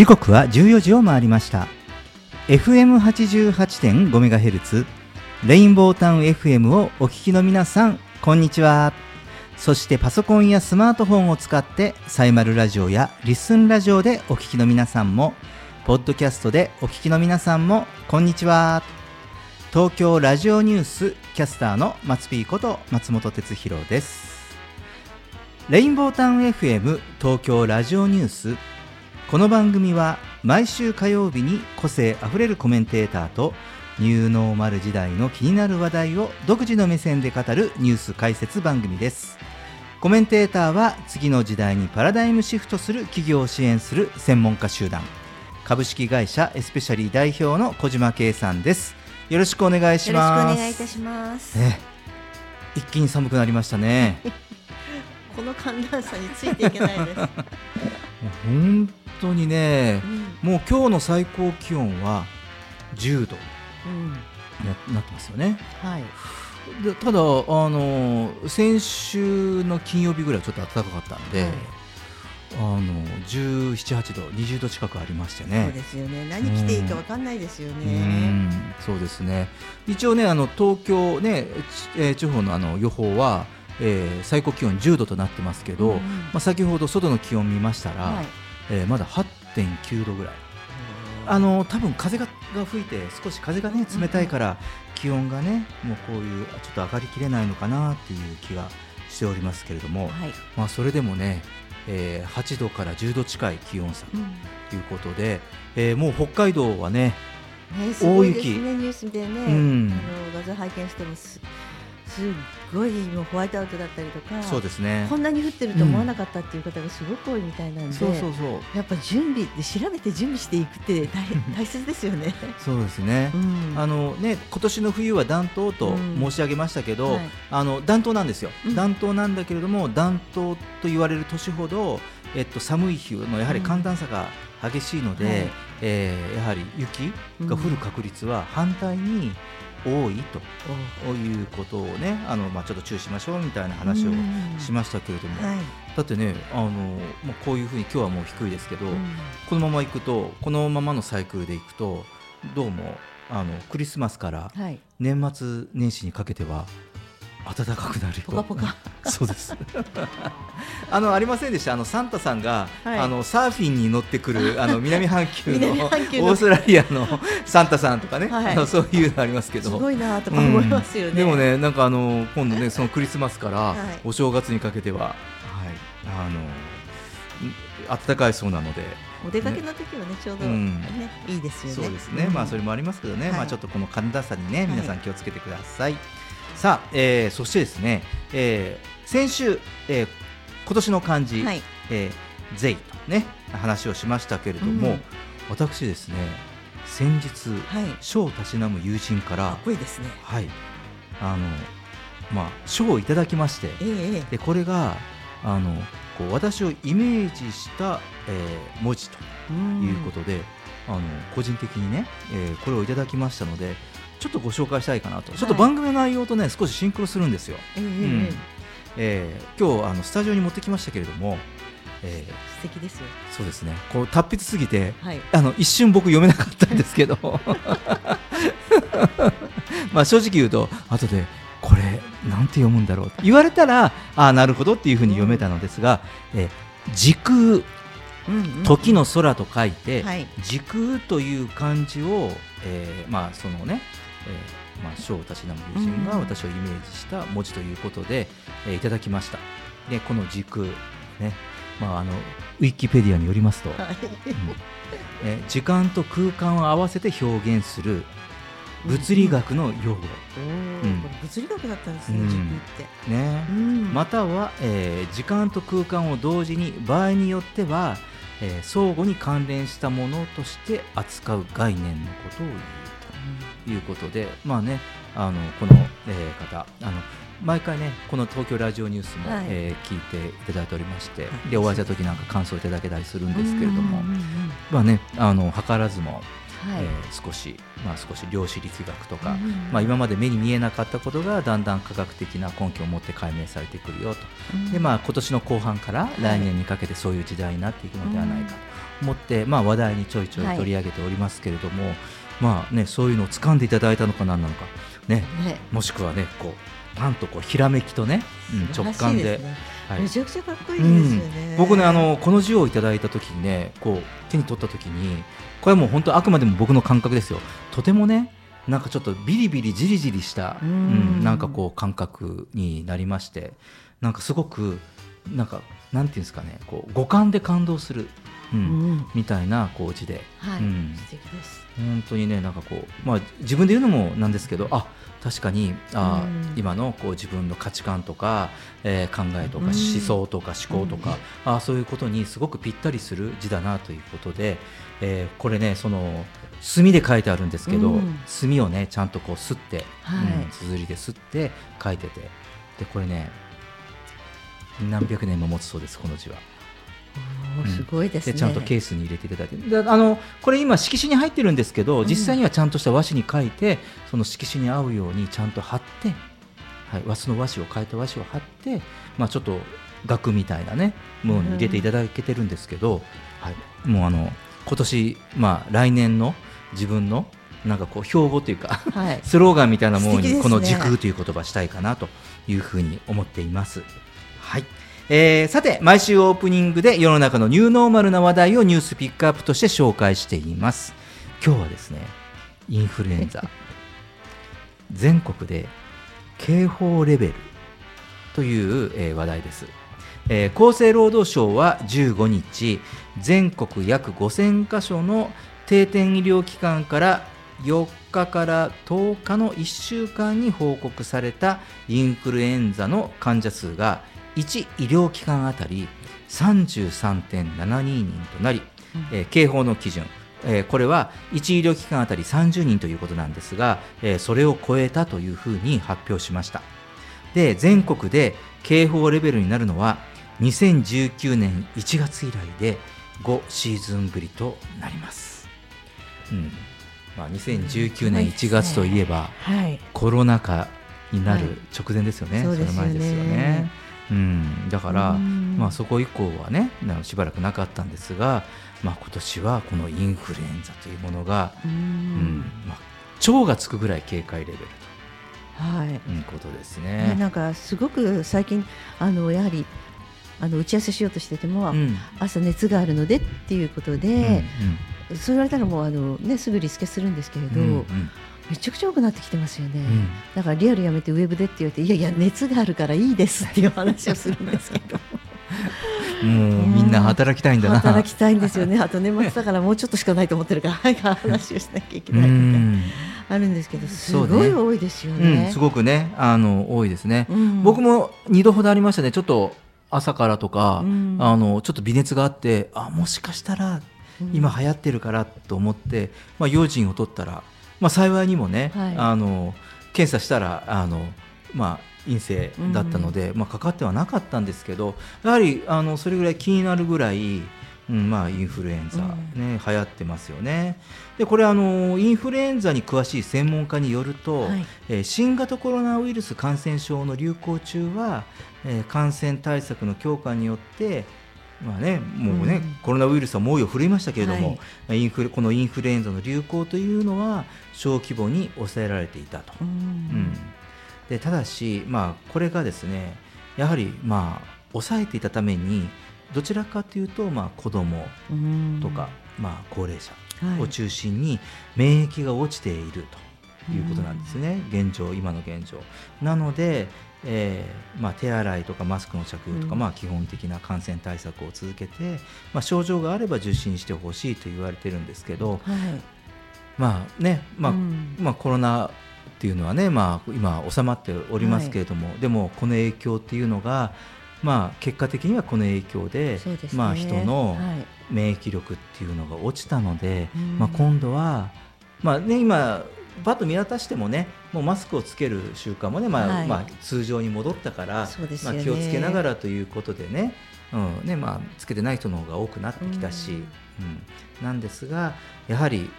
時刻は14時を回りました。FM88.5MHz レインボータウン FM をお聞きの皆さんこんにちは。そしてパソコンやスマートフォンを使ってサイマルラジオやリッスンラジオでお聞きの皆さんもポッドキャストでお聞きの皆さんもこんにちは。東京ラジオニュースキャスターの松ピーこと松本哲弘です。レインボータウン FM 東京ラジオニュース。この番組は毎週火曜日に個性あふれるコメンテーターとニューノーマル時代の気になる話題を独自の目線で語るニュース解説番組です。コメンテーターは次の時代にパラダイムシフトする企業を支援する専門家集団。株式会社エスペシャリー代表の小島圭さんです。よろしくお願いします。よろしくお願いいたします、ね一気に寒くなりましたねこの寒暖差についていけないです、本当にねうん。もう今日の最高気温は10度うん。になってますよね。はい。でただあの先週の金曜日ぐらいはちょっと暖かかったんで、はい。あの17、8度、20度近くありましてね。そうですよね。何着ていいかわかんないですようねん。そうですね。一応ねあの東京ね、ちえー地方のあの予報は、えー最高気温10度となってますけど、うんうん。まあ、先ほど外の気温見ましたら、はい。えーまだ8.9度ぐらい。あの多分風がが吹いて少し風がね冷たいから気温がねもうこういうちょっと上がりきれないのかなっていう気がしておりますけれども、はい、まあ、それでもね、えー8度から10度近い気温差うん。ということで、えーもう北海道はねね、すごいです大雪。ねニュースでね、うん。あの画像拝見してもすすっごいもうホワイトアウトだったりとかそうですね。こんなに降ってると思わなかったっていう方がすごく多いみたいなんで、そうそうそう。やっぱ準備で調べて準備していくって大 大切ですよね。そうですね、うん。あのね今年の冬は暖冬とうん。申し上げましたけど、はい。あの暖冬なんですよ、うん。暖冬なんだけれども暖冬と言われる年ほど、えっと、寒い日のやはり寒暖差が激しいので、はい。えーやはり雪が降る確率は反対に多いと。いうことをねあの、まあ、ちょっと注意しましょうみたいな話をしましたけれども、はい。だってねあの、まあ、こういうふうに今日はもう低いですけど、うん。このまま行くとこのままのサイクルで行くとどうもあのクリスマスからはい、年末年始にかけては暖かくなる。よポカポカ。そうです。あのありませんでした？あのサンタさんが、はい。あのサーフィンに乗ってくる あの南半球のオーストラリアのサンタさんとかね、はい。あのそういうのありますけど。すごいなとか思いますよね。うん。でもねなんかあの今度ねそのクリスマスからはい。お正月にかけては、はい、あのん暖かいそうなので。お出かけの時はねちょうど、うん。ねいいですよね。そうですね、んまあそれもありますけどね、はい。まあちょっとこの寒暖差にね、い。皆さん気をつけてください。さあ、えーそしてですね、えー先週、えー今年の漢字、はいえーゼイとね話をしましたけれども、うん私ですね、先日はい。賞をたしなむ友人か、からっこいいですね。はい、あのまあ賞をいただきまして、ええええでこれがあのこう私をイメージした、えー文字と。うんいうことで、あの個人的にね、えーこれをいただきましたのでちょっとご紹介したいかなと、はい。ちょっと番組の内容とね少しシンクロするんですよ、ええええうん。えええー今日あのスタジオに持ってきましたけれども、えー素敵ですよ。そうですね。こう達筆すぎてはい。あの一瞬僕読めなかったんですけど。まあ正直言うと後でこれなんて読むんだろう。って言われたらああなるほどっていうふうに読めたのですが、えー時空時の空と書いて、はい。時空という漢字を、えーまあそのね、えーまあ賞をたしなむ友人がうん。私をイメージした文字ということで、えーいただきました。でこの時空ね、まああのウィキペディアによりますと、はい。うん。えー時間と空間を合わせて表現する物理学の用語、うん。物理学だったんですね、うん。時空って。ね。うん。または、えー時間と空間を同時に場合によっては、えー相互に関連したものとして扱う概念のことを言う。ということで、まあね、あのこの、えー方あの毎回ねこの東京ラジオニュースも、はい。えー聞いていただいておりまして、はい。でお会いした時なんか感想いただけたりするんですけれども、まあねあの図らずも、はい。えー少しまあ少し量子力学とか、うんうんまあ今まで目に見えなかったことがだんだん科学的な根拠を持って解明されてくるよと。うん。でまあ今年の後半から来年にかけてそういう時代になっていくのではないか思って、まあ、話題にちょいちょい取り上げておりますけれども、まあね、そういうのを掴んでいただいたのか何なのか、ね、ね。もしくはねこうパンとこうひらめきとね、うん、直感で。はい。めちゃくちゃかっこいいですよね。僕ねあのこの字をいただいた時にねこう手に取った時にこれはもう本当あくまでも僕の感覚ですよ。とてもねなんかちょっとビリビリじりじりした、ううんん、なんかこう感覚になりましてなんかすごくなんかなんていうんですかねこう五感で感動する、ううんん、みたいなこう字で。はい、うん。素敵です。本当にねなんかこうまあ自分で言うのもなんですけどあ確かにあ、うん。今のこう自分の価値観とか、えー考えとかうん。思想とか思考とか、あそういうことにすごくぴったりする字だなということで、えーこれねその墨で書いてあるんですけど、うん。墨をねちゃんとこうすって、はい。うん綴りですって書いてて。でこれね何百年も持つそうですこの字は。すごいですね。でちゃんとケースに入れていただいてであのこれ今色紙に入ってるんですけど、うん実際にはちゃんとした和紙に書いてその色紙に合うようにちゃんと貼って、はい、和紙の和紙を変えた和紙を貼って、まあ、ちょっと額みたいなねものに入れていただけてるんですけど、はい、もうあの今年、まあ、来年の自分のなんかこう標語というかはい。スローガンみたいなもの素敵ですねにこの時空という言葉したいかなというふうに思っています。はい。えーさて毎週オープニングで世の中のニューノーマルな話題をニュースピックアップとして紹介しています。今日はですねインフルエンザ全国で警報レベルという、えー話題です。えー厚生労働省は15日全国約5000箇所の定点医療機関から4日から10日の1週間に報告されたインフルエンザの患者数が1医療機関あたり33.72人となり、えー警報の基準、えーこれは1医療機関あたり30人ということなんですが、えーそれを超えたというふうに発表しました。で全国で警報レベルになるのは2019年1月以来で5シーズンぶりとなります、うん。まあ、2019年1月といえば、はい。コロナ禍になはい。る直前ですよね、そうですよね。の前ですよね。うん、だから、うんまあ、そこ以降はねなしばらくなかったんですが、まあ、今年はこのインフルエンザというものが、ううんん。まあ、超がつくぐらい警戒レベルはい。ということですね、ね。なんかすごく最近あのやはりあの打ち合わせしようとしてても、うん朝熱があるのでっていうことうんで、そう言われたらもうあのねすぐリスケするんですけれど、うんうんめちゃくちゃ多くなってきてますよね。うん。だからリアルやめてウェブでって言われていやいや熱があるからいいですっていう話をするんですけど。もうみんな働きたいんだな。働きたいんですよね。あと年末だからもうちょっとしかないと思ってるから早く話をしなきゃいけうないみたいん。なあるんですけどすごい多いですようね。ん、すごくね。あの多いですね。うん。僕も2度ほどありましたね。ちょっと朝からとか、うん。あのちょっと微熱があってあもしかしたらうん今流行ってるからと思って、まあ、用心を取ったら、まあ、幸いにもね、はい。あの検査したらあの、まあ、陰性だったので、まあ、かかってはなかったんですけどやはりあのそれぐらい気になるぐらい、うんまあ、インフルエンザ、ね流行ってますよね。でこれあのインフルエンザに詳しい専門家によると、はい。えー新型コロナウイルス感染症の流行中は、えー感染対策の強化によって、まあね、もうね、うん。コロナウイルスは猛威を振るいましたけれども、はい。インフルこのインフルエンザの流行というのは小規模に抑えられていたと。ううん。んでただし、まあ、これがですねやはり、まあ、抑えていたためにどちらかというと、まあ、子どもうん。とか、まあ、高齢者はい。を中心に免疫が落ちているということなんですね、現状、今の現状。なので、えーまあ、手洗いとかマスクの着用とか、うん。まあ、基本的な感染対策を続けて、まあ、症状があれば受診してほしいと言われてるんですけど、はい。まあねまあうん。まあ、コロナっていうのはね、まあ、今、収まっておりますけれども、でも、この影響っていうのが、まあ、結果的にはこの影響でね。まあ、人のはい。免疫力っていうのが落ちたので、うん。まあ、今度は、まあね、今パッと見渡してもねもうマスクをつける習慣もね、まあはい。まあ、通常に戻ったから、まあ、気をつけながらということでね,、うん。ねまあ、つけてない人の方が多くなってきたし、ううん。んなんですがやはり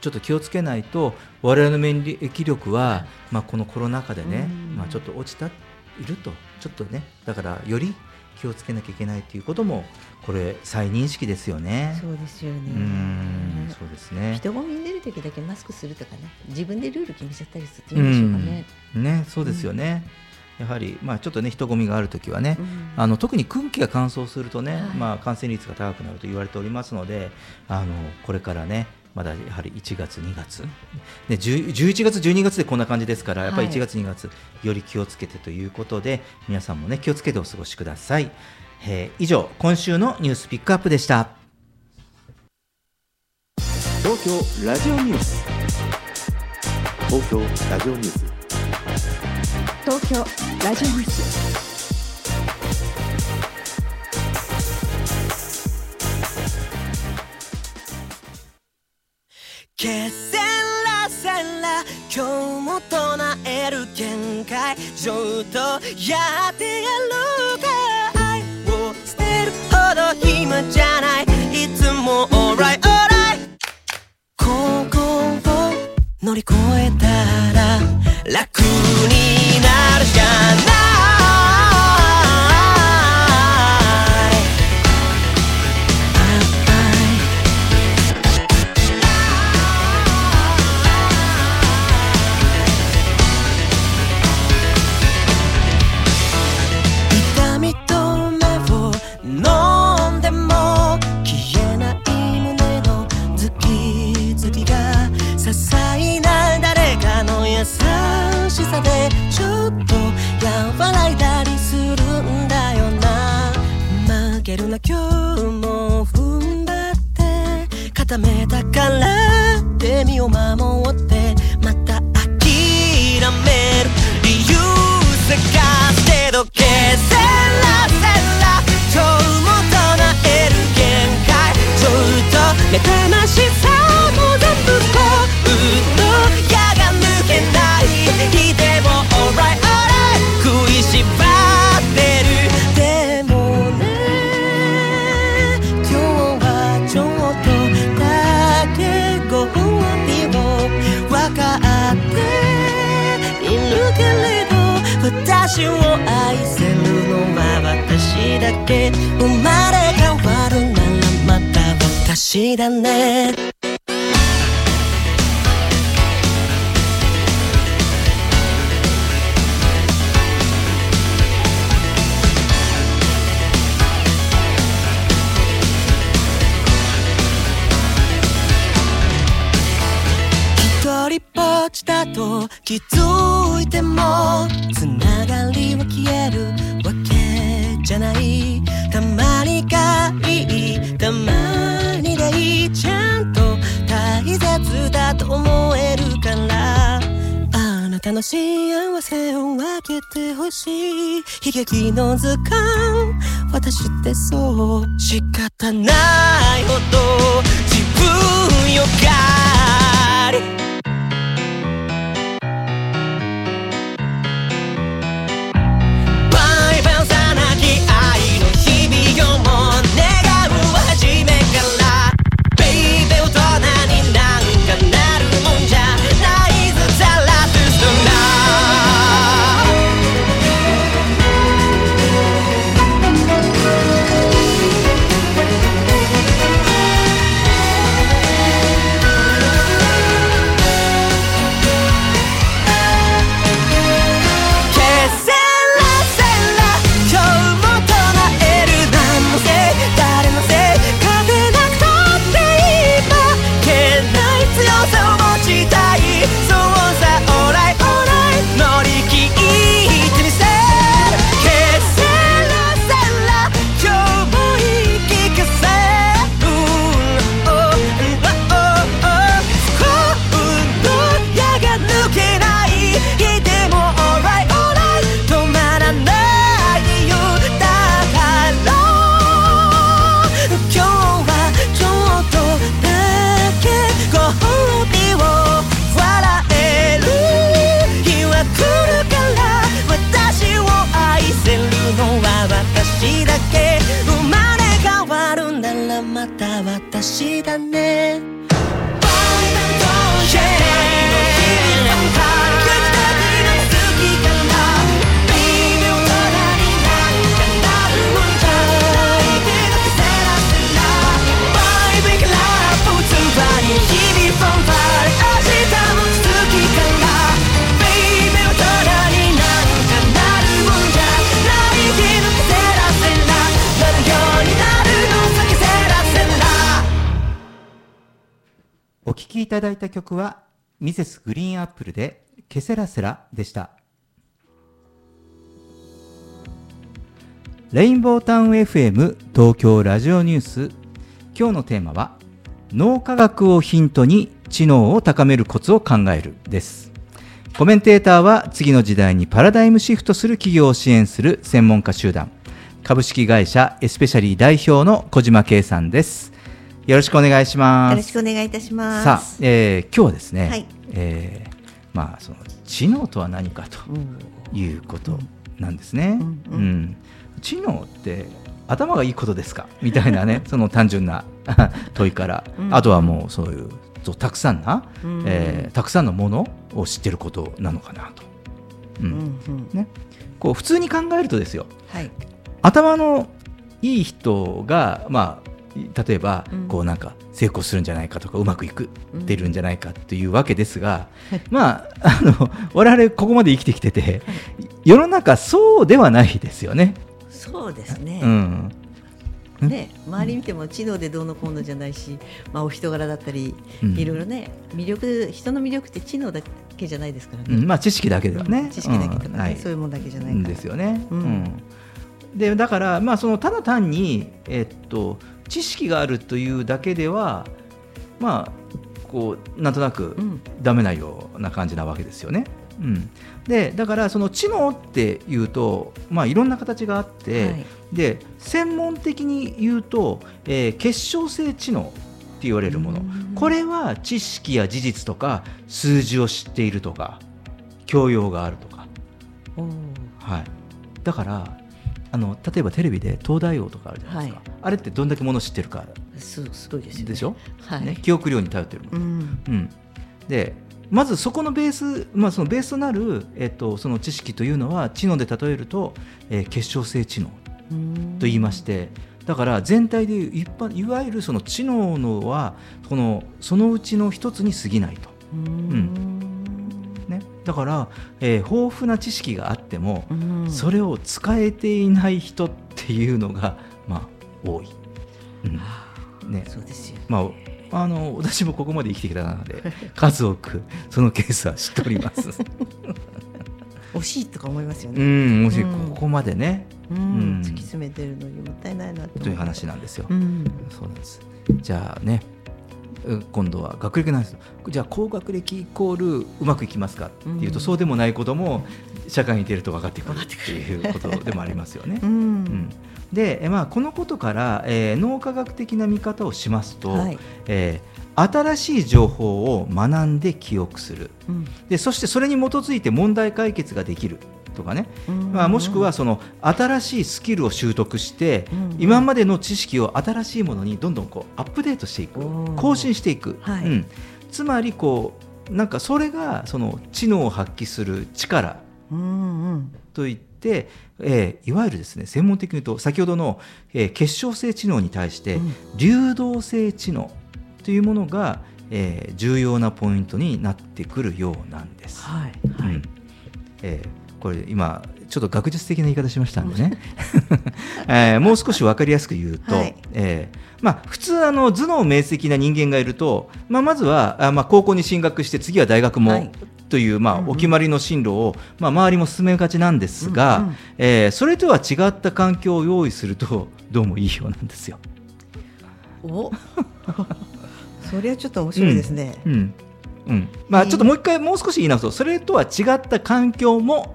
ちょっと気をつけないと我々の免疫力は、まあ、このコロナ禍でね、うん。まあ、ちょっと落ちたいると。ちょっとねだからより気をつけなきゃいけないということもこれ再認識ですよね。そうですよねうんそうですね。人混みに出る時だけマスクするとかね自分でルール決めちゃったりするといいんでしょうかね。うんねそうですよね。やはり、まあ、ちょっとね人混みがあるときはね、うんあの特に空気が乾燥するとね、はいまあ、感染率が高くなると言われておりますのであのこれからねまだやはり1月、2月、で10 11月、12月でこんな感じですから、やっぱりはい。1月、2月、より気をつけてということで、皆さんもね気をつけてお過ごしください。えー以上、今週のニュースピックアップでした。東京ラジオニュース。東京ラジオニュース。東京ラジオニュースけせらせら今日も唱える限界ちょっとやってやろうか。愛を捨てるほど暇じゃない。いつも alright alright ここを乗り越えたら楽になるしかない。からって身を守ってまた諦める理由探してどけせ悲劇の図鑑。私ってそう仕方ない。セラでした。レインボータウン FM 東京ラジオニュース。今日のテーマは脳科学をヒントに知能を高めるコツを考えるです。コメンテーターは次の時代にパラダイムシフトする企業を支援する専門家集団。株式会社エスペシャリー代表の小島圭さんです。よろしくお願いします。よろしくお願いいたします。さあ、えー今日はですね、はい。えーまあその知能とは何かとうん。いうことなんですね。ううん。ん。知能って頭がいいことですか？みたいなね その単純な 問いから、うん。あとはもうそういうそうたくさんな、うん。えーたくさんのものを知ってることなのかなと。ううん。ね、こう普通に考えるとですよ。はい。頭のいい人が、まあ、例えば、うん。こうなんか成功するんじゃないかとかうまくいくってるんじゃないかっていうわけですが、まああの我々ここまで生きてきてて世の中そうではないですよね。そうですね。うん。ね、周り見ても知能でどうのこうのじゃないし、まあ、お人柄だったり、うん。いろいろね魅力人の魅力って知能だけじゃないですからね、うん。まあ、知識だけではね、知識だけとかね、うん。はい。そういうもんだけじゃないから。ですよね。うん。うん。でだから、まあ、そのただ単に、えっと、知識があるというだけでは、まあ、こうなんとなくうん。ダメなような感じなわけですよね。うん、でだからその知能っていうと、まあ、いろんな形があって、はい。で専門的に言うと、えー結晶性知能って言われるもの。うん。これは知識や事実とか数字を知っているとか教養があるとか、はい、だからあの例えばテレビで東大王とかあるじゃないですか、はい。あれってどんだけもの知ってるか。すすごいですよね。でしょ、はい、ね、記憶量に頼ってるものうん。うん、でまずそこのベース、まあ、そのベースとなる、えっと、その知識というのは知能で例えると、えー結晶性知能とうん言いましてだから全体で一般いわゆるその知能のはこのそのうちの一つに過ぎないと、うん。ね、だから、えー豊富な知識があっても、うん。それを使えていない人っていうのが、まあ、多い。うん。ね。そうですよまあ、あの私もここまで生きてきた中で 数多くそのケースは知っております。惜しいとか思いますようね、ん、もしうん。ここまでね、うん。うん。突き詰めてるのにもったいないなとという話なんですよ。うん。そうなんです。じゃあね、う今度は学歴なんです。じゃあ高学歴イコールうまくいきますか？っていうと、うん。そうでもないことも社会に出ると分かってくるっていうことでもありますよね。ううんん。で、えまあ、このことから、えー脳科学的な見方をしますと、はい。えー新しい情報を学んで記憶する。うん。でそしてそれに基づいて問題解決ができるとかね、うん。まあ、もしくはその新しいスキルを習得して、うん。今までの知識を新しいものにどんどんこうアップデートしていく。更新していく、はい。うん。つまりこうなんかそれがその知能を発揮する力といって、えーいわゆるですね専門的に言うと先ほどの、えー結晶性知能に対して、うん。流動性知能というものが、えー重要なポイントになってくるようなんです。はいはい。うん。えーこれ今ちょっと学術的な言い方しましたんでね、えーもう少し分かりやすく言うと、はい。えーまあ、普通あの頭脳明晰な人間がいると、まあ、まずはあ、まあ、高校に進学して次は大学も、はい。という、まあうんうん。お決まりの進路を、まあ、周りも進めがちなんですが、うんうん。えーそれとは違った環境を用意すると どうもいいようなんですよ。お。それはちょっと面白いですね。うん。うん。まあ、えー。ちょっともう一回もう少し言い直すとそれとは違った環境も、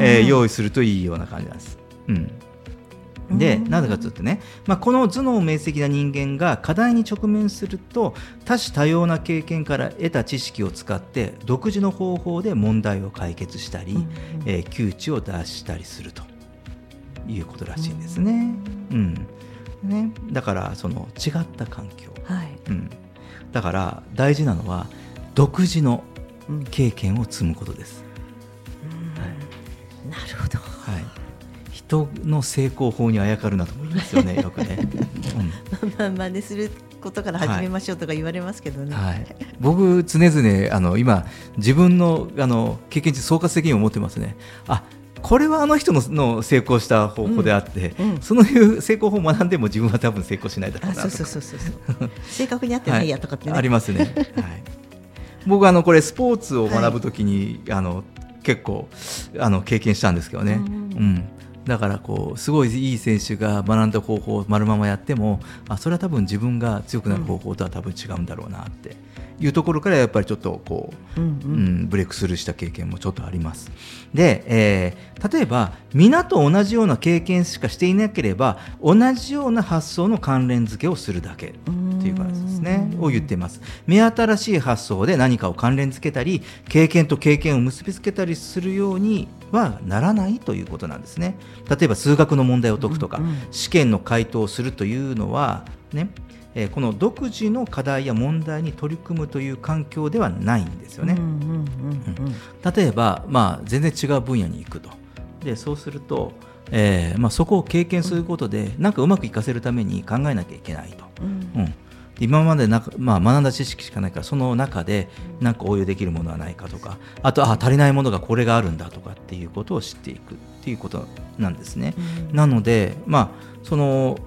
えー用意するといいような感じなんです。うん。で、うん。なぜかというとね、まあ、この頭脳明晰な人間が課題に直面すると多種多様な経験から得た知識を使って独自の方法で問題を解決したり、うんうん。えー窮地を脱したりすると。いうことらしいんですね。うん。ね。だからその違った環境、はい。うん、だから大事なのは独自のうん。経験を積むことです。なるほど。はい人の成功法にあやかるなと思いますよね、よくね。うんまあ真似することから始めましょうとか言われますけどね。はい、僕、常々あの今、自分のあの経験値総括的に思ってますね。あこれはあの人のの成功した方法であって、うんうんそのいう成功法を学んでも自分は多分成功しないだろうあなとかそうそうそうそうそう正確に合ってないやとかってね、ありますね。はい、僕あのこれスポーツを学ぶときに、あの結構あの経験したんですけどね。ううんん。だからこうすごいいい選手が学んだ方法を丸ままやってもあそれは多分自分が強くなる方法とは多分違うんだろうなっていうところからやっぱりちょっとこううんううんん、ブレイクスルーした経験もちょっとあります。で、えー例えば皆と同じような経験しかしていなければ同じような発想の関連付けをするだけっていう感じですねうんを言っています。目新しい発想で何かを関連付けたり経験と経験を結びつけたりするようにはならないということなんですね。例えば数学の問題を解くとか、うんうん試験の回答をするというのはねえーこの独自の課題や問題に取り組むという環境ではないんですよね。例えば、まあ、全然違う分野に行くと。でそうすると、えーまあ、そこを経験することで、なんかうまくいかせるために考えなきゃいけないと、うん。うん、で今までなまあ、学んだ知識しかないからその中でなんか応用できるものはないかとかあとあ足りないものがこれがあるんだとかっていうことを知っていくっていうことなんですね。うん。なので、まあ、その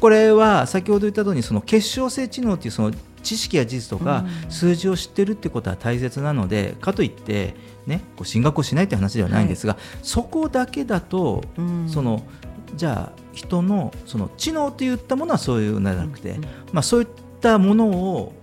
これは先ほど言ったようにその結晶性知能っていうその知識や事実とかうん。数字を知ってるってことは大切なのでかといって、ね、こう進学をしないって話ではないんですが、そこだけだと、うん。そのじゃあ人のその知能といったものはそういうのではなくて、うんまあ、そういったものを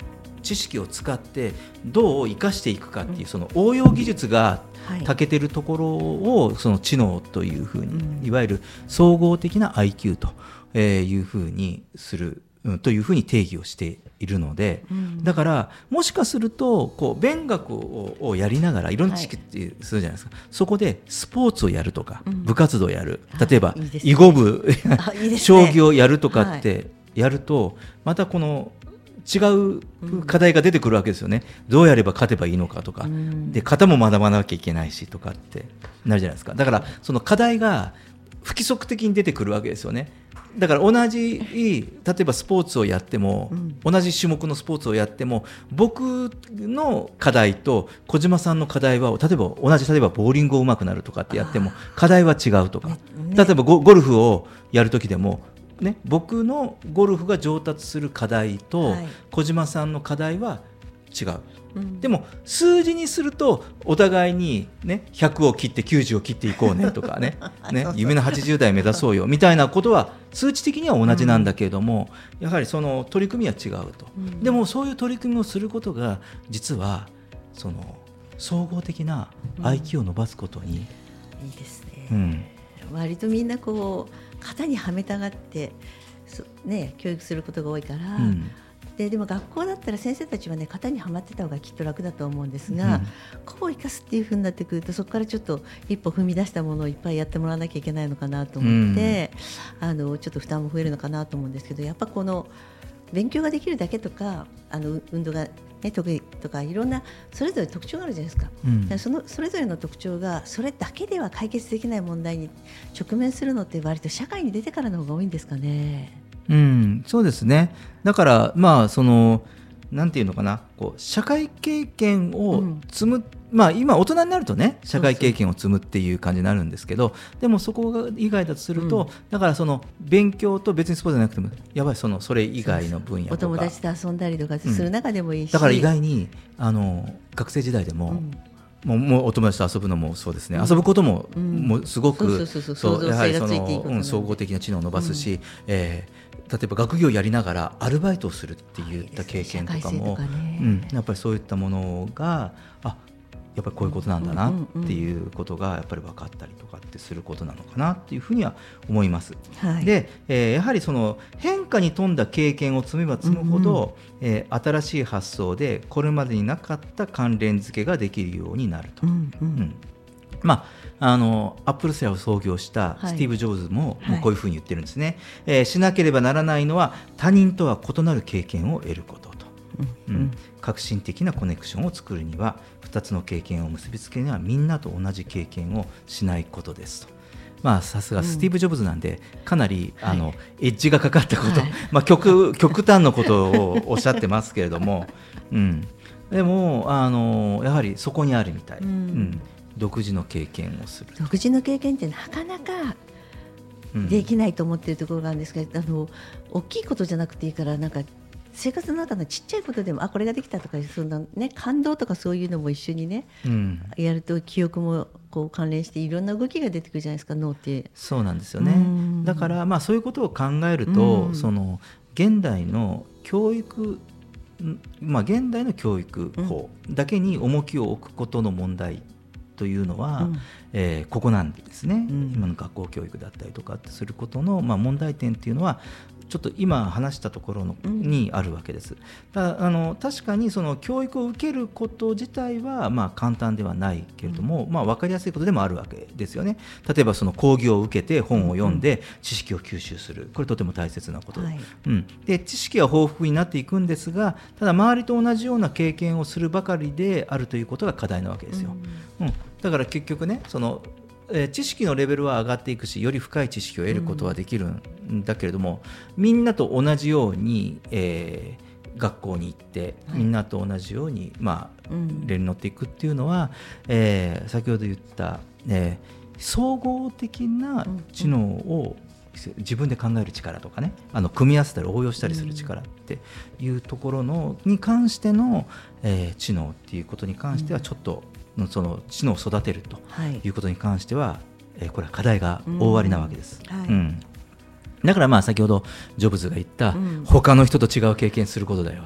知識を使ってどう生かしていくかっていうその応用技術がはい。長けてるところをその知能というふうに、うん。いわゆる総合的な IQ とえーいうふうにする、うんというふうに定義をしているので、うん。だからもしかするとこう勉学ををやりながらいろんな知識ってするじゃないですか、そこでスポーツをやるとか、うん。部活動をやる。例えば、囲碁部ね。将棋をやるとかってやると、またこの違う課題が出てくるわけですよね、どうやれば勝てばいいのかとか、うん。で型も学ばなきゃいけないしとかってなるじゃないですか。だからその課題が不規則的に出てくるわけですよねだから同じ例えばスポーツをやっても、うん。同じ種目のスポーツをやっても僕の課題と小島さんの課題は例えば同じ例えばボーリングを上手くなるとかってやっても課題は違うとか、ね。ね例えばゴゴルフをやる時でもね、僕のゴルフが上達する課題と、はい。小島さんの課題は違う。うん。でも数字にするとお互いに、ね、100を切って90を切っていこうねとかね ね夢の80代目指そうよみたいなことは数値的には同じなんだけれども、やはりその取り組みは違うと、うん。でもそういう取り組みをすることが実はその総合的な IQ を伸ばすことに、いいですね、うん。割とみんなこう型にはめたがってそね教育することが多いから、うんででも学校だったら先生たちはね型にはまってた方がきっと楽だと思うんですが、個を生かすっていうふうになってくるとそこからちょっと一歩踏み出したものをいっぱいやってもらわなきゃいけないのかなと思って、あのちょっと負担も増えるのかなと思うんですけどやっぱこの勉強ができるだけとかあの運動が、ね、得意とかいろんなそれぞれ特徴があるじゃないですか。うんそのそれぞれの特徴がそれだけでは解決できない問題に直面するのって割と社会に出てからの方が多いんですかね。うん、そうですね。だから、まあ、その、なんていうのかな、こう社会経験を積む、まあ、今、大人になるとね、社会経験を積むっていう感じになるんですけど、でもそこが以外だとすると、うん。だから、その勉強と別にスポーツじゃなくても、やばい、そのそれ以外の分野とか。お友達と遊んだりとかする中でもいいし、だから意外にあの学生時代でも、うん。もうもうお友達と遊ぶのもそうですね、うん。遊ぶことも,、うん。もうすごく総合的な知能を伸ばすし、えー例えば学業をやりながらアルバイトをするっていった経験とかもうん、やっぱりそういったものがあやっぱりこういうことなんだなっていうことがやっぱり分かったりとかってすることなのかなっていうふうには思います。はい、で、えーやはりその変化に富んだ経験を積めば積むほど、えー新しい発想でこれまでになかった関連付けができるようになると。うんうん。うんまあ、あのアップルセアを創業したはい。スティーブ・ジョブズも,、はい。もうこういうふうに言ってるんですね、えーしなければならないのは他人とは異なる経験を得ることと、うん。革新的なコネクションを作るには2つの経験を結びつけるにはみんなと同じ経験をしないことですと。まあ、さすがスティーブ・ジョブズなんで、かなりあの、エッジがかかったこと、はい。まあ、極極端なことをおっしゃってますけれども、うん、でもあのやはりそこにあるみたい、うん。うん独自の経験をする、独自の経験ってなかなかうん。できないと思っているところがあるんですけど、あの大きいことじゃなくていいからなんか生活の中のちっちゃいことでもあこれができたとかそんなね感動とかそういうのも一緒にねうん。やると記憶もこう関連していろんな動きが出てくるじゃないですか脳って。そうなんですよね。うん。だからまあそういうことを考えると、うん。その現代の教育んまあ現代の教育法だけに重きを置くことの問題というのは、うん。えーここなんですね、ん。今の学校教育だったりとかってすることの、まあ、問題点っていうのはちょっと今話したところの、うんにあるわけです。だあの確かにその教育を受けること自体はまあ簡単ではないけれども、まあ、分かりやすいことでもあるわけですよね。例えばその講義を受けて本を読んで知識を吸収する。これとても大切なこと、はい。うん、で知識は豊富になっていくんですがただ周りと同じような経験をするばかりであるということが課題なわけですよ。うん、だから結局ねその、えー知識のレベルは上がっていくしより深い知識を得ることはできるんだけれども、みんなと同じように、えー学校に行ってみんなと同じように、まあうん。レールに乗っていくっていうのは、えー先ほど言った、えー総合的な知能を自分で考える力とかねあの組み合わせたり応用したりする力っていうところのに関しての、えー知能っていうことに関してはちょっと、その知能を育てるとはい。いうことに関しては、えーこれは課題が大ありなわけです。うんはい。うん。だからまあ先ほどジョブズが言った、うん。他の人と違う経験することだよ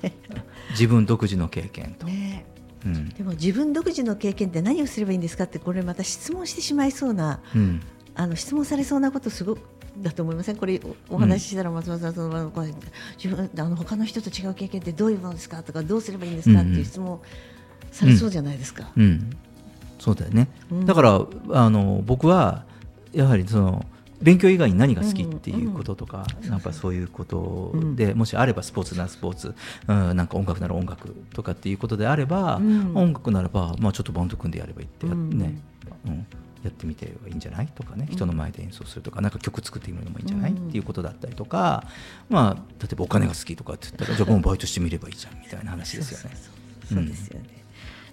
と。自分独自の経験と、ね。うん。でも自分独自の経験って何をすればいいんですかってこれまた質問してしまいそうなうん。あの質問されそうなことすごくだと思いませんこれおお話ししたら松本さんそのこう自分あの他の人と違う経験ってどういうものですかとかどうすればいいんですかっていう質問されそうじゃないですか。うん、そうだよね、うん。だからあの僕はやはりその勉強以外に何が好きっていうこととか、なんかそういうことで、もしあればスポーツならスポーツ、うん、なんか音楽なら音楽とかっていうことであれば、うん。音楽ならば、まあ、ちょっとバンド組んでやればいいってや,、うんね。うん、やってみてはいいんじゃないとかね。人の前で演奏するとかなんか曲作ってみるのもいいんじゃない、うん。っていうことだったりとか、まあ、例えばお金が好きとかって言ったらじゃあもうバイトしてみればいいじゃんみたいな話ですよね。そうですよね。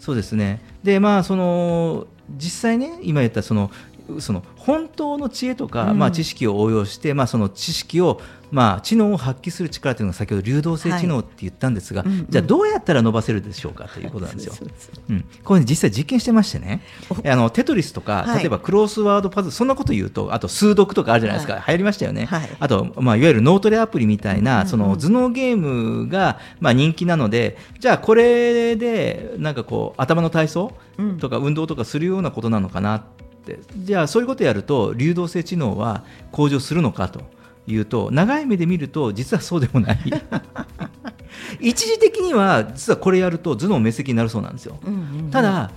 そうですね。で、まあ、その実際ね、今言ったそのその本当の知恵とか、うんまあ、知識を応用して、まあ、その知識を、まあ、知能を発揮する力というのが先ほど流動性知能って言ったんですが、はい。うんうん。じゃあどうやったら伸ばせるでしょうかということなんですよ。そうん、これ、ね、実際実験してましてね。あのテトリスとか、はい。例えばクロスワードパズルそんなこと言うとあと数読とかあるじゃないですか、はい。流行りましたよね、はい。あと、まあ、いわゆる脳トレアプリみたいな、うんその頭脳ゲームが、まあ、人気なのでじゃあこれでなんかこう頭の体操うん。とか運動とかするようなことなのかなって、じゃあそういうことやると流動性知能は向上するのかというと長い目で見ると実はそうでもない。一時的には実はこれやると頭脳明晰になるそうなんですよ。うんうんうんただ、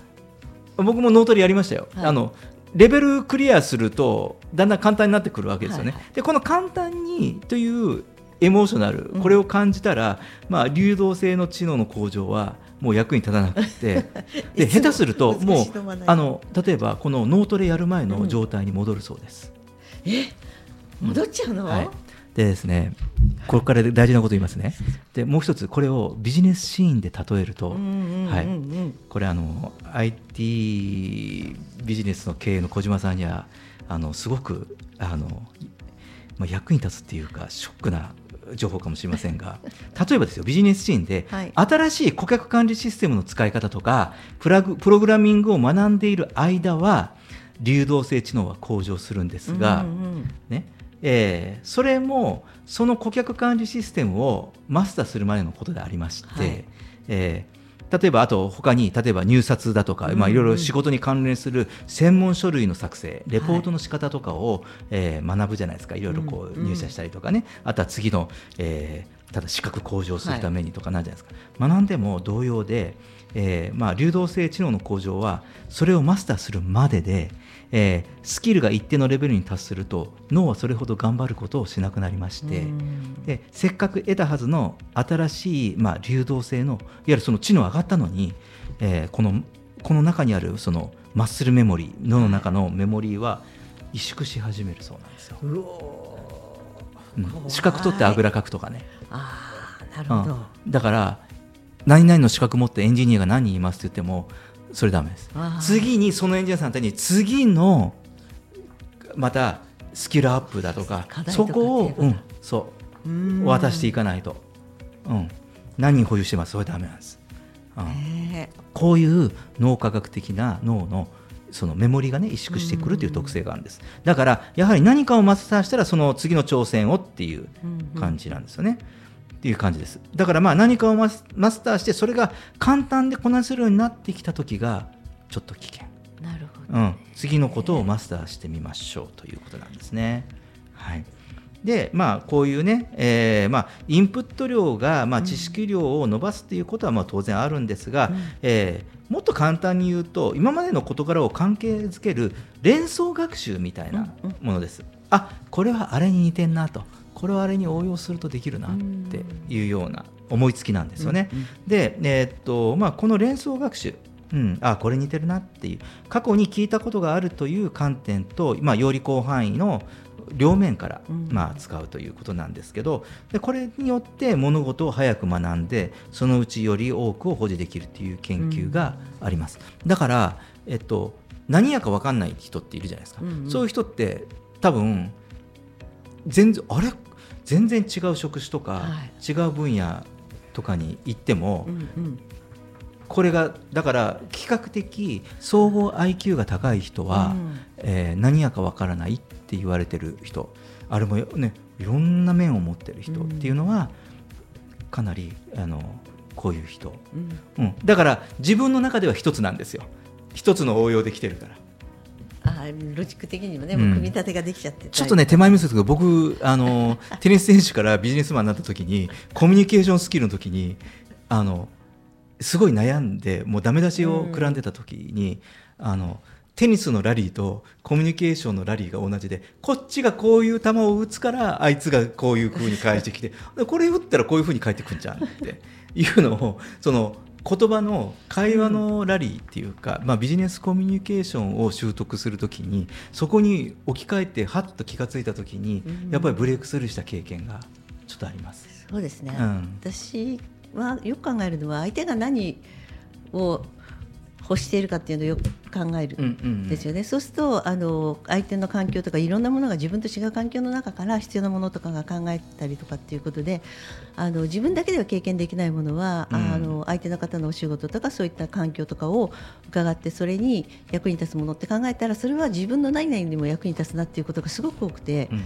僕も脳トレやりましたよ、はい。あのレベルクリアするとだんだん簡単になってくるわけですよね、はいはでこの簡単にというエモーショナル、うん。これを感じたら、まあ、流動性の知能の向上はもう役に立たなくて。で下手すると難もうあの例えばこの脳トレやる前の状態に戻るそうです。戻っちゃうの、はい、でですねここから大事なこと言いますね。でもう一つこれをビジネスシーンで例えると、はい、これあの IT ビジネスの経営の小島さんにはあのすごくあの、まあ、役に立つっていうかショックな情報かもしれませんが 例えばですよビジネスシーンで、はい。新しい顧客管理システムの使い方とかプラグプログラミングを学んでいる間は流動性知能は向上するんですが、うんうん。ねえーそれもその顧客管理システムをマスターするまでのことでありまして、はい。えー例えばあと他に例えば入札だとか、うんうんまあ、いろいろ仕事に関連する専門書類の作成レポートの仕方とかを、えー学ぶじゃないですか。いろいろこううん入社したりとかね、あとは次の、えーただ資格向上するためにとかなんじゃないですか、学んでも同様で、えーまあ、流動性知能の向上はそれをマスターするまでで、えースキルが一定のレベルに達すると脳はそれほど頑張ることをしなくなりまして、うん。でせっかく得たはずの新しい、まあ、流動性のいわゆるその知能上がったのに、えーこのこの中にあるそのマッスルメモリー脳の中のメモリーは萎縮し始めるそうなんですよ。うん。資格取ってあぐらかくとかね。ああなるほど、うん。だから何々の資格持ってエンジニアが何人いますって言ってもそれダメです。次にそのエンジニアさんたちに次のまたスキルアップだとかそこを、うん、そううん。渡していかないと、うん、何人保有してます？それダメなんです、うん。へこういう脳科学的な脳のそのメモリがね萎縮してくるという特性があるんです。だからやはり何かをマスターしたらその次の挑戦をっていう感じなんですよね、っていう感じです。だからまあ何かをマスターしてそれが簡単でこなせるようになってきた時がちょっと危険、えなるほど、うん、次のことをマスターしてみましょうということなんですね。はい。でまあこういうね、えーまあ、インプット量が、まあ、知識量を伸ばすということはまあ当然あるんですが、えーもっと簡単に言うと今までの事柄を関係づける連想学習みたいなものです。あこれはあれに似てんなとこれはあれに応用するとできるなっていうような思いつきなんですよね。で、えーっとまあ、この連想学習うん、あこれ似てるなっていう過去に聞いたことがあるという観点と、まあ、より広範囲の両面から、まあ、使うということなんですけどでこれによって物事を早く学んでそのうちより多くを保持できるという研究があります、だから、えっと、何やか分かんない人っているじゃないですか、うんうん。そういう人って多分全然あれ？全然違う職種とか、は違う分野とかに行っても、うんうん。これがだから比較的総合 IQ が高い人は、うん。えー何やかわからないって言われてる人あれもねいろんな面を持ってる人っていうのは、かなりあのこういう人、うん。うん、だから自分の中では一つなんですよ。一つの応用できてるから。あロジック的にもね、うん。もう組み立てができちゃって。ちょっとね手前味噌ですけど僕 あのテニス選手からビジネスマンになった時にコミュニケーションスキルの時にあのすごい悩んでもうダメ出しをくらんでた時に、あのテニスのラリーとコミュニケーションのラリーが同じでこっちがこういう球を打つからあいつがこういう風に返してきて でこれ打ったらこういう風に返ってくんじゃんっていうのをその言葉の会話のラリーっていうか、まあ、ビジネスコミュニケーションを習得するときにそこに置き換えてはっと気がついたときに、やっぱりブレイクスルーした経験がちょっとあります。そうですね、うん。私はよく考えるのは相手が何を欲しているかっていうのをよく考えるんですよね、そうするとあの相手の環境とかいろんなものが自分と違う環境の中から必要なものとかが考えたりとかっていうことであの自分だけでは経験できないものは、うん。あの相手の方のお仕事とかそういった環境とかを伺ってそれに役に立つものって考えたらそれは自分の何々にも役に立つなっていうことがすごく多くて。うんうん。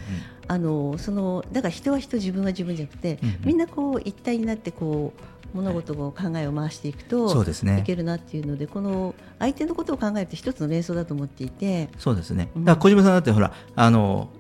あのそのだから人は人自分は自分じゃなくて、うんうん。みんなこう一体になってこう物事を考えを回していくと、そうですね。いけるなっていうのでこの相手のことを考えると一つの連想だと思っていてそうですね。うん。だから小島さんだってほらあの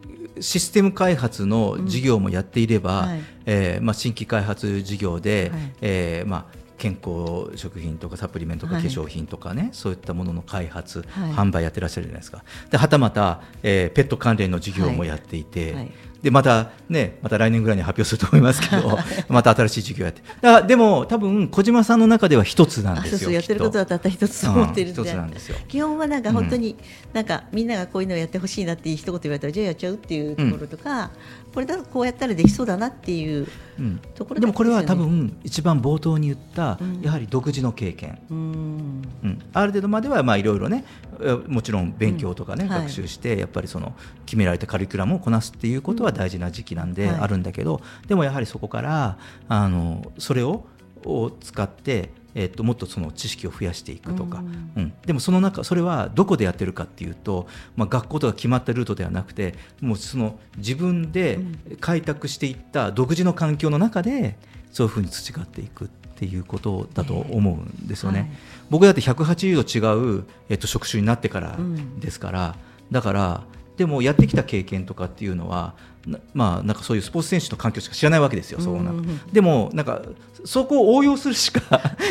システム開発の事業もやっていれば、うん。はい。えーまあ、新規開発事業で、はい。えーまあ、健康食品とかサプリメントとかはい。化粧品とかね、そういったものの開発、はい。販売やってらっしゃるじゃないですか。ではたまた、えーペット関連の事業もやっていて、はいでまたねまた来年ぐらいに発表すると思いますけど また新しい事業やって。だでも多分小島さんの中では一つなんあですよやってることはたった一つと思ってるんで、うんなんですよ。基本はなんか本当に、なんかみんながこういうのをやってほしいなって一言言われたらじゃあやっちゃうっていうところとか、これだとこうやったらできそうだなっていううん。ところでもこれは多分一番冒頭に言った、うん。やはり独自の経験、うん。うん、ある程度まではまあいろいろねえもちろん勉強とかね、うん。はい。学習してやっぱりその決められたカリキュラムをこなすっていうことは大事な時期なんではい。あるんだけど、でもやはりそこからあのそれをを使って、えっともっとその知識を増やしていくとか、うん。うん。でもその中それはどこでやってるかっていうと、まあ、学校とか決まったルートではなくてもうその自分で開拓していった独自の環境の中でそういうふうに培っていくっていうことだと思うんですよね。はい僕だって180度違う、えっと、職種になってからうん。ですから、だからでもやってきた経験とかっていうのはなまあなんかそういうスポーツ選手の環境しか知らないわけですよ、そうなうんうん。うんでもなんかそこを応用するしか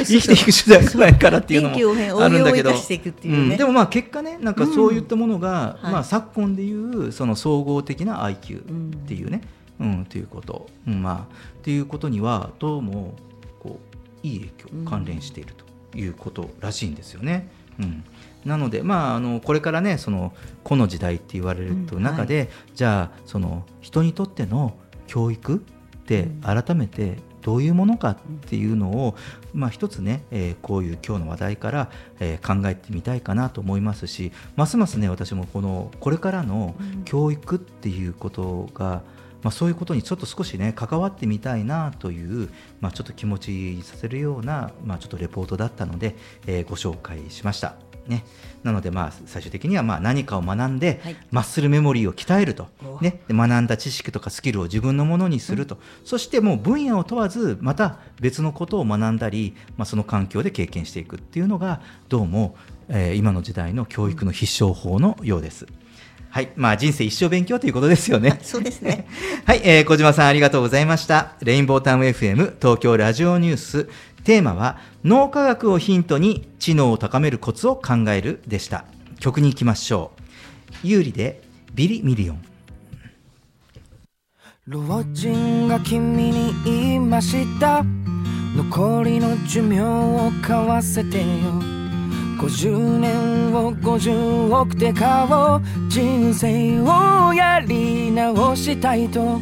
生きていく手段がないからっていうのもあるんだけど。でもまあ結果ねなんかそういったものが、はいまあ、昨今でいうその総合的な IQ うん。っていうね、うんっていうこと、うんまあっていうことにはどうもこういい影響関連しているということらしいんですよね。うん。なので、まあ、あのこれからねその個の時代って言われるとうん。中で、じゃあその人にとっての教育って改めてどういうものかっていうのを、まあ、一つね、えーこういう今日の話題から、えー考えてみたいかなと思いますしますますね私もこのこれからの教育っていうことが、まあ、そういうことにちょっと少しね関わってみたいなという、まあ、ちょっと気持ちにさせるような、まあ、ちょっとレポートだったので、えーご紹介しました。ね、なのでまあ最終的にはまあ何かを学んで、はい。マッスルメモリーを鍛えると。お、ね、で学んだ知識とかスキルを自分のものにすると、そしてもう分野を問わずまた別のことを学んだり、まあ、その環境で経験していくっていうのがどうも、えー今の時代の教育の必勝法のようです。はい、まあ人生一生勉強ということですよね。そうですね。はい、えー小島さんありがとうございました。レインボータウン FM 東京ラジオニュース。テーマは脳科学をヒントに知能を高めるコツを考えるでした。曲に行きましょう。有利でビリミリオン。老人が君に言いました残りの寿命を買わせてよ50年を50億で買おう人生をやり直したいと。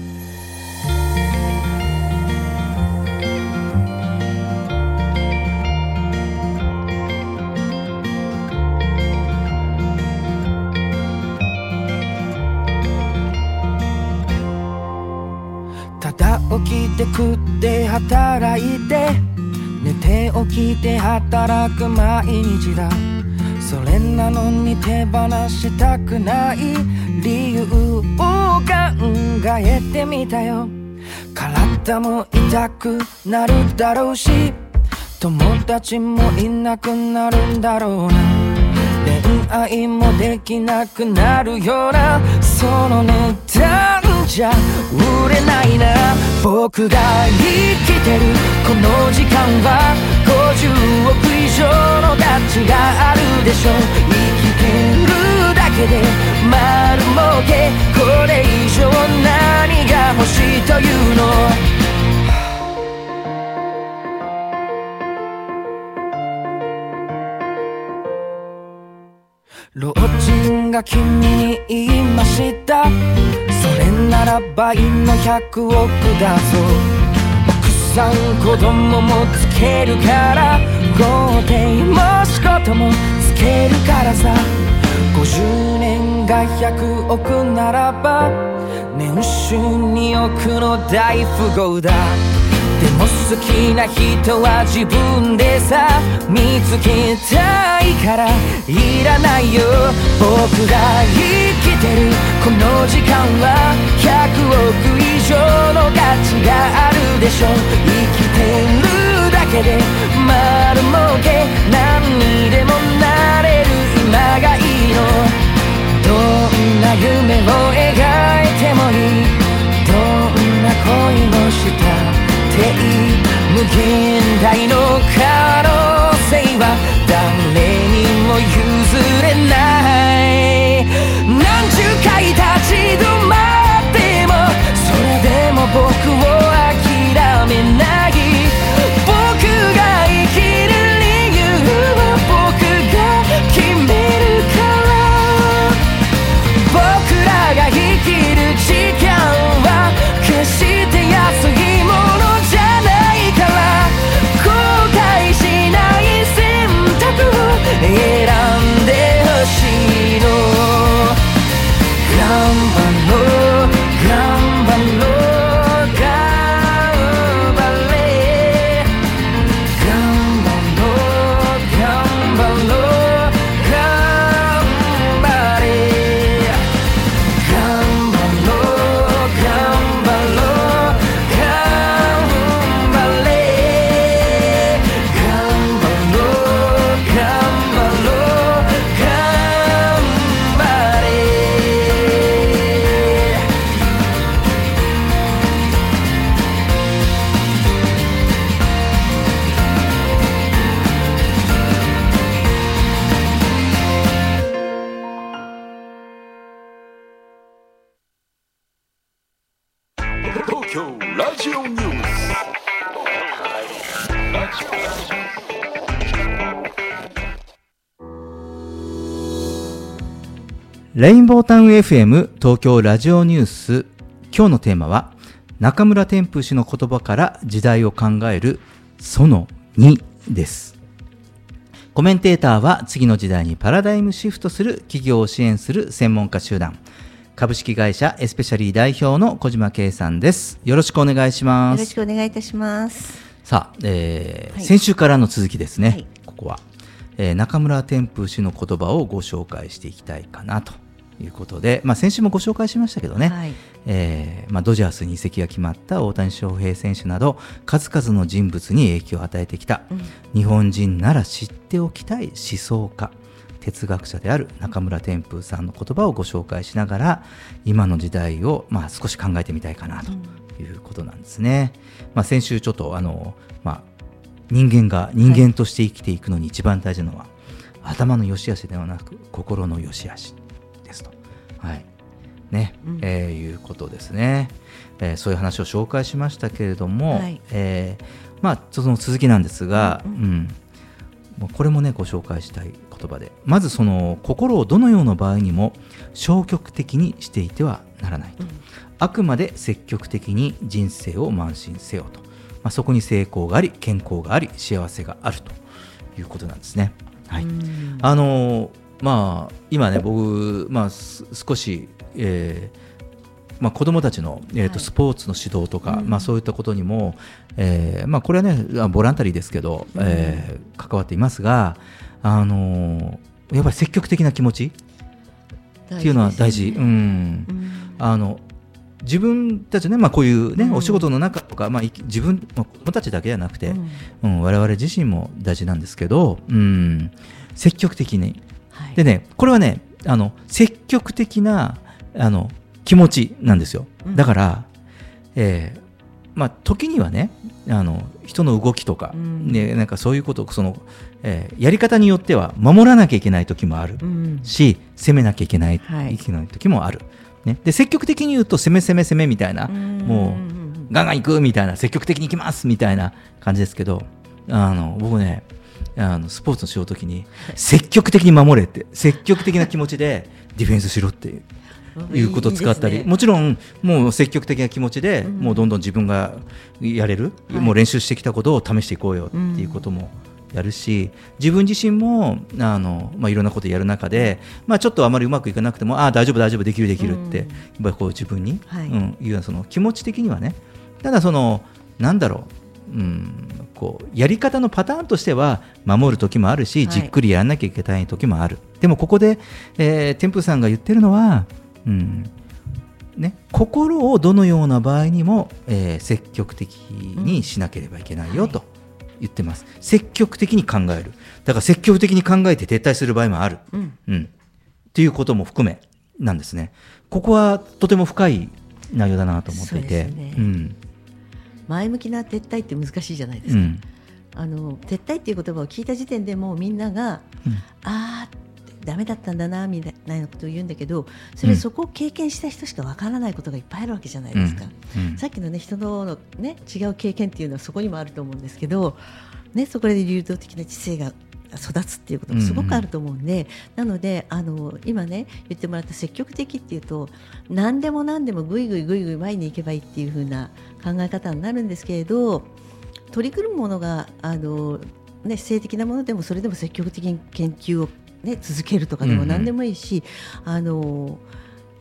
ただ起きて食って働いて寝て起きて働く毎日だ。それなのに手放したくない理由を考えてみたよ。体も痛くなるだろうし友達もいなくなるんだろうな。恋愛もできなくなるようなその値段じゃ売れないな僕が生きてるこの時間は50億以上の価値があるでしょ。う生きてるだけで丸儲けこれ以上何が欲しいというの？老人が君に言いました。なら倍の100億だぞ。奥さん子供もつけるから。豪邸も仕事もつけるからさ。50年が100億ならば。年収2億の大富豪だ。でも好きな人は自分でさ見つけたいからいらないよ。僕が生きてる。この時間は100億以上の価値があるでしょ生きてるだけで丸儲け何にでもなれる今がいいの。どんな夢を描いてもいい。どんな恋もしたい無限大の可能性は誰にも譲れない。何十回立ち止まってもそれでも僕を諦めない。レインボータウン FM 東京ラジオニュース。今日のテーマは中村天風氏の言葉から時代を考えるその2です。コメンテーターは次の時代にパラダイムシフトする企業を支援する専門家集団。株式会社エスペシャリー代表の小島圭さんです。よろしくお願いしまよろすしくお願いいたします。さあ、えーはい。先週からの続きですね、はい。ここは、えー中村天風氏の言葉をご紹介していきたいかなということで、まあ、先週もご紹介しましたけどね、はい。えーまあ、ドジャースに移籍が決まった大谷翔平選手など数々の人物に影響を与えてきた、日本人なら知っておきたい思想家哲学者である中村天風さんの言葉をご紹介しながら今の時代を、まあ、少し考えてみたいかなということなんですね。まあ、先週ちょっとあの、まあ、人間が人間として生きていくのに一番大事なのは、頭の良し悪しではなく心の良し悪し。はい。ね。えーいうことですね、えーそういう話を紹介しましたけれども、はい。えーまあ、その続きなんですが、うんもうこれもねご紹介したい言葉で。まずその心をどのような場合にも消極的にしていてはならないと、あくまで積極的に人生を慢心せよと、まあ、そこに成功があり健康があり幸せがあるということなんですね。はい、あのまあ今ね僕、まあ、す少し、えーまあ、子どもたちの、えーとはい。スポーツの指導とか、まあ、そういったことにも、えーまあ、これはねあボランタリーですけど、えー関わっていますが、あのやっぱり積極的な気持ちっていうのは大事。うん。うん。あの自分たちね、まあ、こういうね、うん。お仕事の中とか、まあ、自分、まあ、子供たちだけじゃなくて、うん。うん、我々自身も大事なんですけど、うん、積極的に。はいでね、これはね、あの積極的なあの気持ちなんですよ。うん。だから、えーまあ、時にはね、あの人の動きとか、うん。ね、なんかそういうことをその、えーやり方によっては守らなきゃいけない時もある。うん。し攻めなきゃいけない,、はい。い、けない時もある、ね、で積極的に言うと攻め攻め攻めみたいな、うん。もうガンガン行くみたいな積極的に行きますみたいな感じですけどあの僕ねあのスポーツのしようときに積極的に守れって積極的な気持ちでディフェンスしろっていう。いうことを使ったりね。もちろんもう積極的な気持ちで、うん。もうどんどん自分がやれる、はい。もう練習してきたことを試していこうよっていうこともやるし、自分自身もあの、まあ、いろんなことやる中で、まあ、ちょっとあまりうまくいかなくてもああ大丈夫大丈夫できるできるって、うん。やっぱりこう自分に、はい。うん、いうようなその気持ち的にはね。ただそのなんだろう、うん、こうやり方のパターンとしては守る時もあるし、はい。じっくりやらなきゃいけない時もある。でもここで、えー、天風さんが言ってるのは、うんね、心をどのような場合にも、えー積極的にしなければいけないよと言ってます、積極的に考える。だから積極的に考えて撤退する場合もある、うん。うん、っていうことも含めなんですね。ここはとても深い内容だなと思っていて、そうね。うん前向きな撤退って難しいじゃないですか、うん。あの撤退っていう言葉を聞いた時点でもうみんなが、うん。ああダメだったんだなみたいなことを言うんだけどそれうんそこを経験した人しかわからないことがいっぱいあるわけじゃないですか、うん。さっきのね人のね違う経験っていうのはそこにもあると思うんですけど、ね、そこで流動的な知性が育つっていうこともすごくあると思うんで、なのであの今ね言ってもらった積極的っていうと何でも何でもぐいぐいぐいぐい前に行けばいいっていう風な考え方になるんですけれど取り組むものがあの、ね、性的なものでもそれでも積極的に研究を、ね、続けるとかでも何でもいいし、あの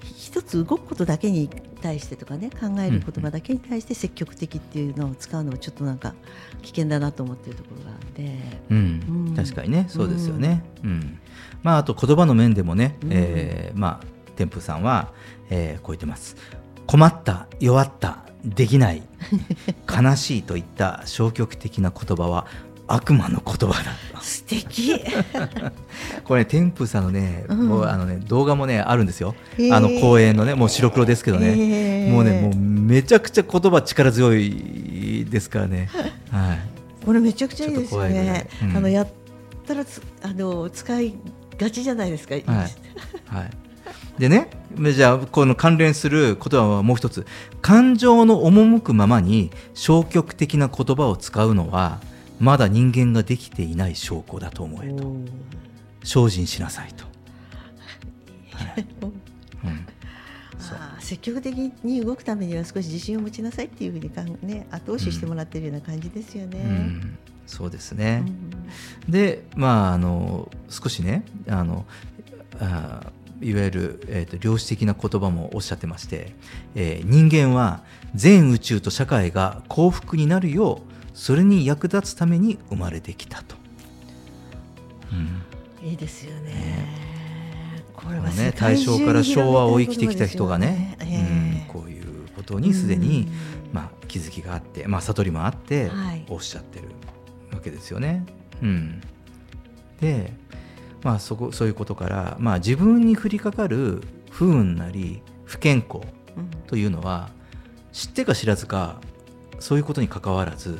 一つ動くことだけに対してとかね考える言葉だけに対して積極的っていうのを使うのはちょっとなんか危険だなと思っているところがあって。うん。うん。確かにね。そうですよね。うん。まあ、あと言葉の面でもね、うん。えーまあ、天風さんは、えーこう言ってます。困った弱ったできない 悲しいといった消極的な言葉は悪魔の言葉だ。素敵。これ、ね、天風さんのね,、うん。もうあのね動画もねあるんですよ、あの公演のねもう白黒ですけどね、もうねもうめちゃくちゃ言葉力強いですからね。はい。これめちゃくちゃいいですね。い。うん。あのやったらつあの使いがちじゃないですか。はい。はい、でねじゃあこの関連する言葉はもう一つ。感情の赴くままに消極的な言葉を使うのはまだ人間ができていない証拠だと思えと。精進しなさいと、はい。うん、あー積極的に動くためには少し自信を持ちなさいっていうふうにかん、ね、後押ししてもらってるような感じですよね。うん。そうですね、うんでまああの少しねあのあいわゆる、えーと量子的な言葉もおっしゃってまして、えー人間は全宇宙と社会が幸福になるようそれに役立つために生まれてきたと。うん。いいですよね。これは世界大正から昭和を生きてきた人がね、ことですよねうんこういうことにすでに、うん。まあ、気づきがあって、まあ、悟りもあって、はい。おっしゃってるわけですよね。うん、で、まあ、そこそういうことから、まあ、自分に降りかかる不運なり不健康うん。というのは知ってか知らずかそういうことに関わらず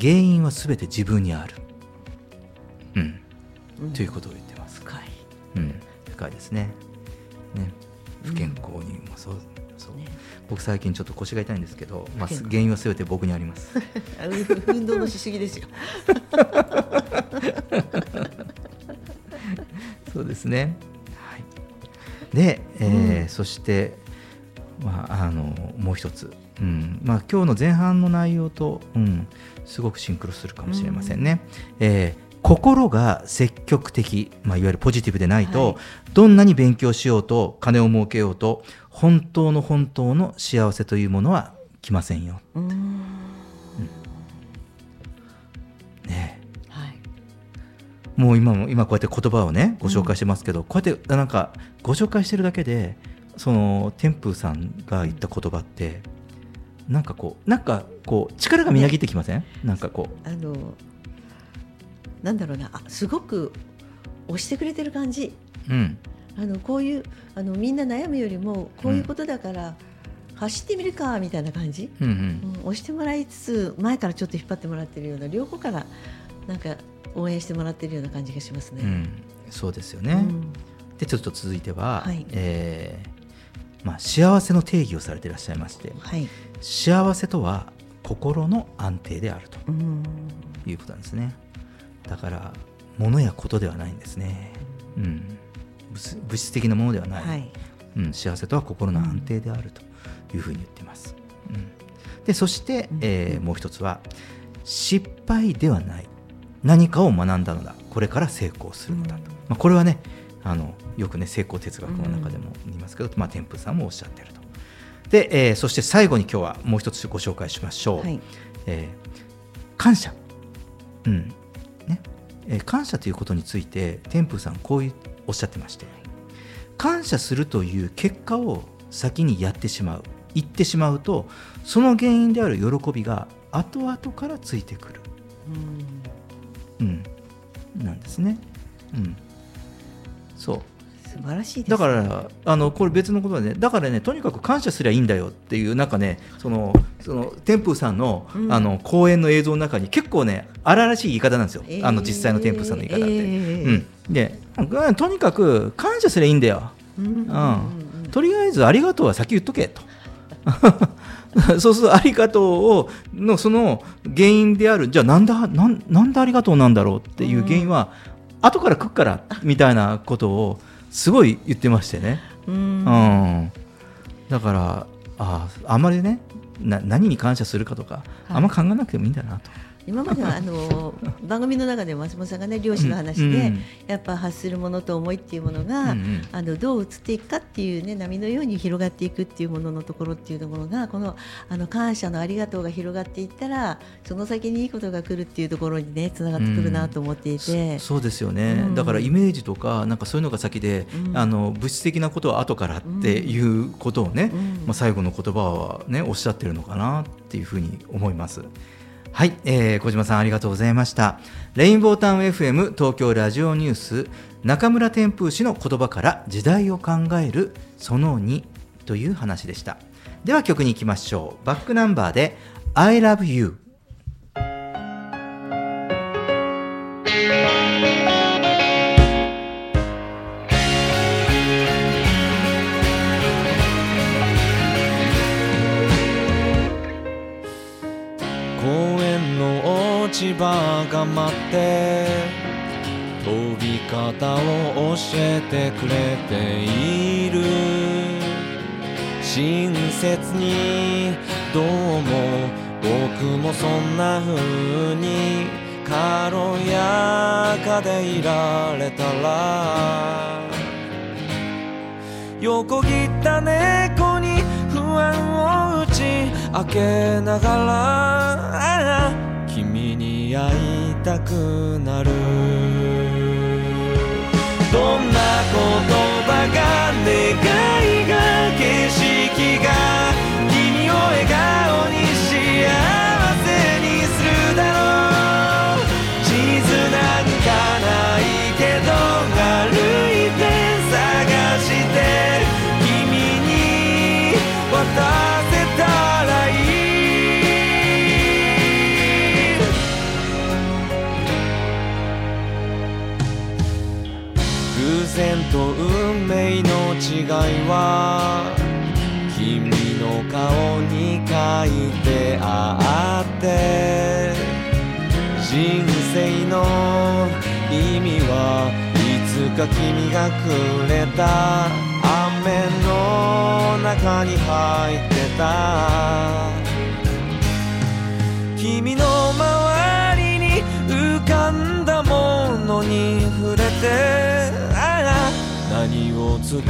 原因は全て自分にある、うん、うんということを言ってます。深い。うん、深いですね。ね、不健康にもそう、そう、ね僕最近ちょっと腰が痛いんですけど、まあ、原因はすべて僕にあります。あ 運動のしすぎですよ。そうですね。はい。で、えーうんそして、まあ、あの、もう一つ。うん、まあ、今日の前半の内容と、うん、すごくシンクロするかもしれませんね。えー心が積極的、まあ、いわゆるポジティブでないと、はいどんなに勉強しようと金を儲けようと本当の本当の幸せというものは来ませんよ。うんねはい。もう今も今こうやって言葉をねご紹介してますけど、こうやってなんかご紹介してるだけでその天風さんが言った言葉ってなんかこうなんかこう力がみなぎってきません、なんかこあのなんだろうな。あすごく押してくれてる感じ。ううん。あのこういうあのみんな悩むよりもこういうことだから、走ってみるかみたいな感じ、うんううんん、押してもらいつつ前からちょっと引っ張ってもらってるような両方からなんか応援してもらってるような感じがしますね。うん。そうですよね。うん。でちょっと続いては、はい。えーまあ、幸せの定義をされていらっしゃいましてはい、幸せとは心の安定であるとうん。いうことなんですね。だから物やことではないんですね、うん、物物質的なものではない、はい。うん、幸せとは心の安定であるというふうに言っています、うん、でそして、えーもう一つは失敗ではない。何かを学んだのだ。これから成功するのだと、うん。まあ、これはねあのよくね成功哲学の中でも言いますけど、まあ、天風さんもおっしゃってると。で、えーそして最後に今日はもう一つご紹介しましょう、はい。えー感謝、うん。ね。えー感謝ということについて天風さんこういうおっしゃってまして。感謝するという結果を先にやってしまう。言ってしまうとその原因である喜びが後々からついてくる、うん。うん、なんですね、うん、そう素晴らしいです、だからあのこれ別のことでねだからねとにかく感謝すりゃいいんだよっていうなんかねそのその天風さんの,、うん。あの講演の映像の中に結構ね荒々しい言い方なんですよ、えー。あの実際の天風さんの言い方って、えー。うん、でうんとにかく感謝すりゃいいんだよ、うん。うん。うん。とりあえずありがとうは先言っとけと。そうするとありがとうをのその原因であるじゃあなんだなんなんでありがとうなんだろうっていう原因は、後から来っからみたいなことをすごい言ってましてね、うん。うん。だからああまりねな何に感謝するかとか、あんま考えなくてもいいんだなと。今まではあの番組の中で松本さんがね漁師の話で、うんやっぱ発するものと思いっていうものが、うんうん。あのどう移っていくかっていうね波のように広がっていくっていうもののところっていうところがこのあの感謝のありがとうが広がっていったらその先にいいことが来るっていうところにねつながってくるなと思っていて、そそうですよね、うん。だからイメージとかなんかそういうのが先で、うん。あの物質的なことは後からっていうことをね、うん。まあ、最後の言葉はねおっしゃってるのかなっていうふうに思います。はい、えー小島さんありがとうございました。レインボータウン FM 東京ラジオニュース中村天風氏の言葉から時代を考えるその2という話でした。では曲に行きましょう。バックナンバーで I love you 落ち葉が待って飛び方を教えてくれている。親切にどうも僕もそんな風に軽やかでいられたら。横切った猫に不安を打ち明けながら。君に会いたくなる。どんな言葉が願いが景色が君を笑顔に幸せにするだろう。地図なんかないけど歩いて探して君に渡と運命の違いは君の顔に書いてあって人生の意味はいつか君がくれた。雨の中に入ってた。君の周りに浮かんだものに触れて何を作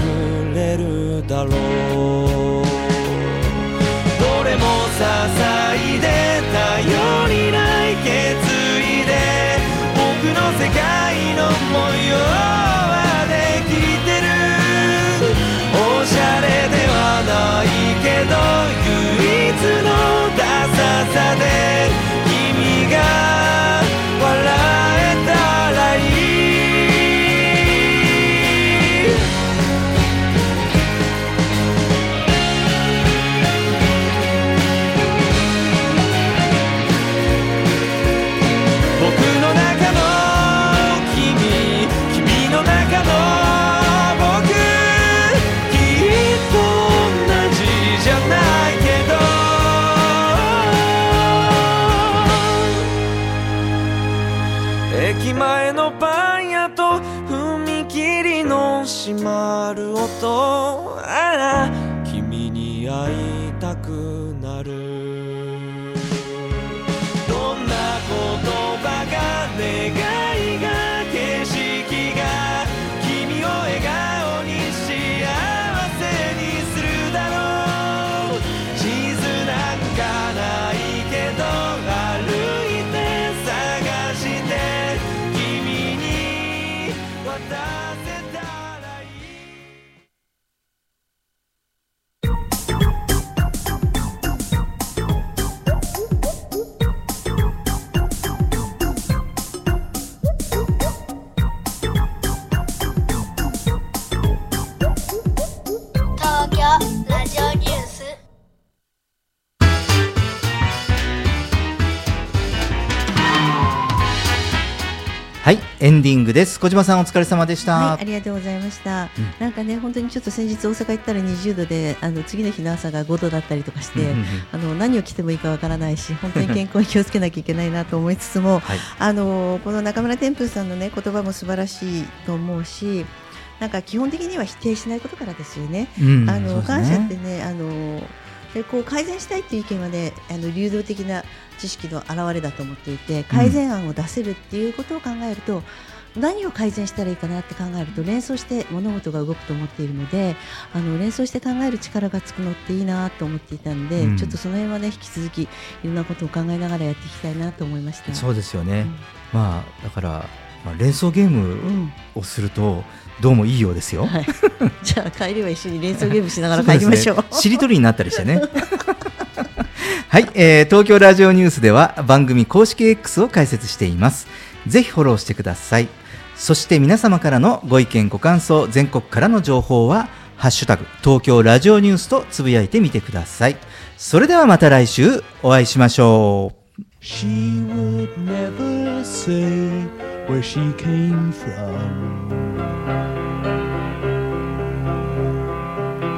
れるだろう。どれも支えで頼りない決意です小島さんお疲れ様でした、はい、ありがとうございました。なんかね、本当にちょっと先日大阪行ったら20度で、あの次の日の朝が5度だったりとかして、うんうんうんあの何を着てもいいかわからないし、本当に健康に気をつけなきゃいけないなと思いつつも、はいあのこの中村天風さんのね言葉も素晴らしいと思うし、なんか基本的には否定しないことからですよね。うんあのそうです感謝ねってね、あのでこう改善したいっていう意見はね、あの流動的な知識の表れだと思っていて、改善案を出せるっていうことを考えると。何を改善したらいいかなって考えると連想して物事が動くと思っているのであの連想して考える力がつくのっていいなと思っていたので、うん。ちょっとその辺はね引き続きいろんなことを考えながらやっていきたいなと思いました。そうですよね、うん。まあだから、まあ、連想ゲーうムん。をするとどうもいいようですよ、はい、じゃあ帰りは一緒に連想ゲームしながら帰りましょう。ねしりとりになったりしてね。はい、えー東京ラジオニュースでは番組公式 X を開設しています。ぜひフォローしてくださいそして皆様からのご意見ご感想全国からの情報はハッシュタグ東京ラジオニュースとつぶやいてみてくださいそれではまた来週お会いしましょう She would never say where she came from.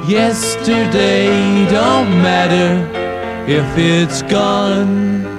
Yesterday don't matter if it's gone.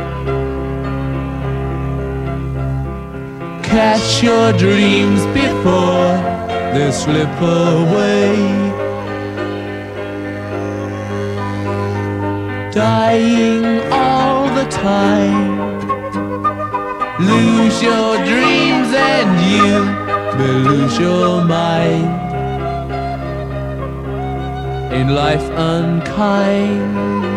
Catch your dreams before they slip away. Dying all the time. Lose your dreams and you may lose your mind. In life unkind.